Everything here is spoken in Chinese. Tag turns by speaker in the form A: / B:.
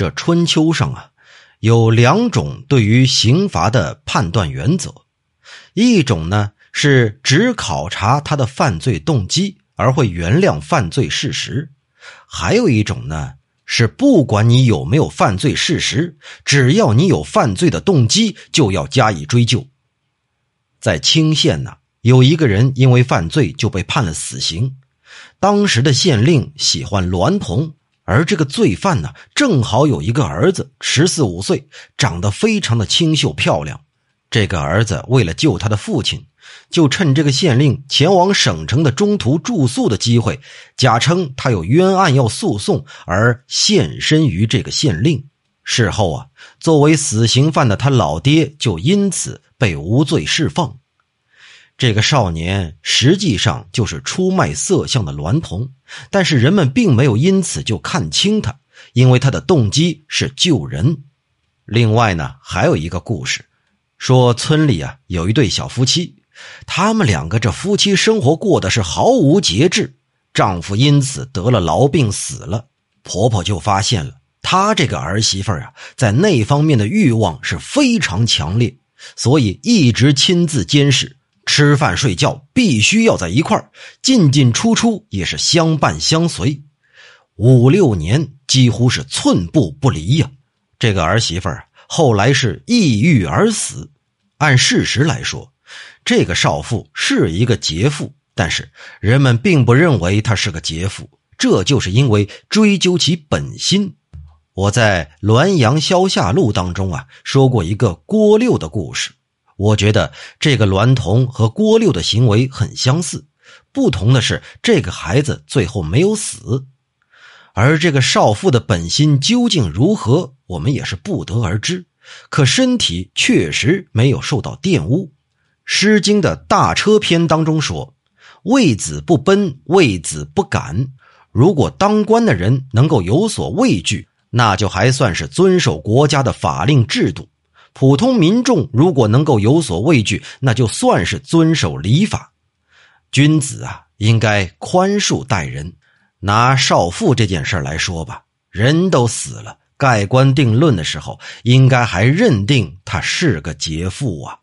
A: 这春秋上啊，有两种对于刑罚的判断原则，一种呢是只考察他的犯罪动机而会原谅犯罪事实，还有一种呢是不管你有没有犯罪事实，只要你有犯罪的动机，就要加以追究。在清县呢，有一个人因为犯罪就被判了死刑，当时的县令喜欢娈童。而这个罪犯呢，正好有一个儿子，十四五岁，长得非常的清秀漂亮。这个儿子为了救他的父亲，就趁这个县令前往省城的中途住宿的机会，假称他有冤案要诉讼，而现身于这个县令。事后啊，作为死刑犯的他老爹就因此被无罪释放。这个少年实际上就是出卖色相的娈童，但是人们并没有因此就看轻他，因为他的动机是救人。另外呢，还有一个故事，说村里啊有一对小夫妻，他们两个这夫妻生活过的是毫无节制，丈夫因此得了痨病死了，婆婆就发现了她这个儿媳妇啊在那方面的欲望是非常强烈，所以一直亲自监视。吃饭睡觉必须要在一块儿，进进出出也是相伴相随，五六年几乎是寸步不离呀。这个儿媳妇儿后来是抑郁而死。按事实来说，这个少妇是一个劫妇，但是人们并不认为她是个劫妇，这就是因为追究其本心。我在《滦阳消夏录》当中啊说过一个郭六的故事。我觉得这个娈童和郭六的行为很相似，不同的是这个孩子最后没有死，而这个少妇的本心究竟如何，我们也是不得而知。可身体确实没有受到玷污，《诗经》的大车篇当中说：“为子不奔，为子不敢。”如果当官的人能够有所畏惧，那就还算是遵守国家的法令制度。普通民众如果能够有所畏惧，那就算是遵守礼法。君子啊，应该宽恕待人。拿少妇这件事来说吧，人都死了，盖棺定论的时候，应该还认定他是个劫妇啊。